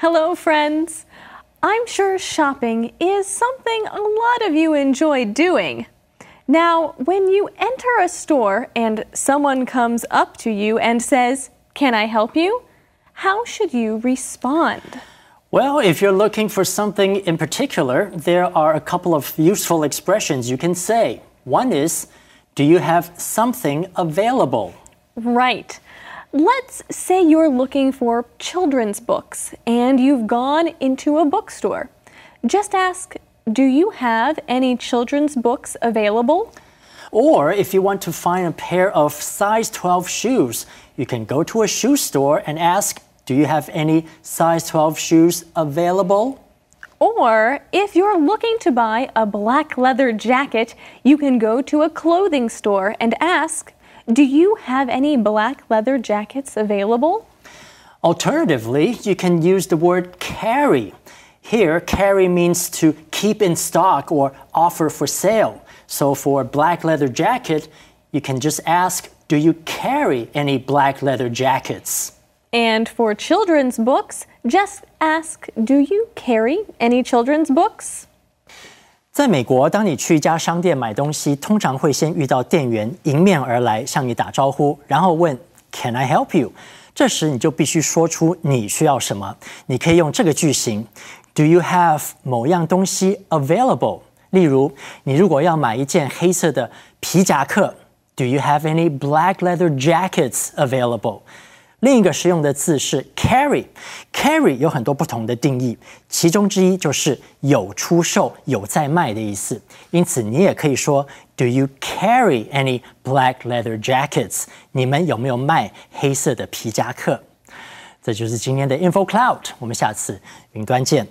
Hello, friends. I'm sure shopping is something a lot of you enjoy doing. Now, when you enter a store and someone comes up to you and says, Can I help you? How should you respond? Well, if you're looking for something in particular, there are a couple of useful expressions you can say. One is, Do you have something available? Right. Let's say you're looking for children's books and you've gone into a bookstore. Just ask, do you have any children's books available? Or if you want to find a pair of size 12 shoes, you can go to a shoe store and ask, Do you have any size 12 shoes available? Or if you're looking to buy a black leather jacket, you can go to a clothing store and ask, Do you have any black leather jackets available? Alternatively, you can use the word carry. Here, carry means to keep in stock or offer for sale. So for a black leather jacket, you can just ask, Do you carry any black leather jackets? And for children's books, just ask, Do you carry any children's books? 在美国，当你去一家商店买东西，通常会先遇到店员迎面而来向你打招呼，然后问 Can I help you？这时你就必须说出你需要什么。你可以用这个句型：Do you have 某样东西 available？例如，你如果要买一件黑色的皮夹克，Do you have any black leather jackets available？另一个实用的字是 carry，carry 有很多不同的定义，其中之一就是有出售、有在卖的意思。因此，你也可以说 Do you carry any black leather jackets？你们有没有卖黑色的皮夹克？这就是今天的 Info Cloud，我们下次云端见。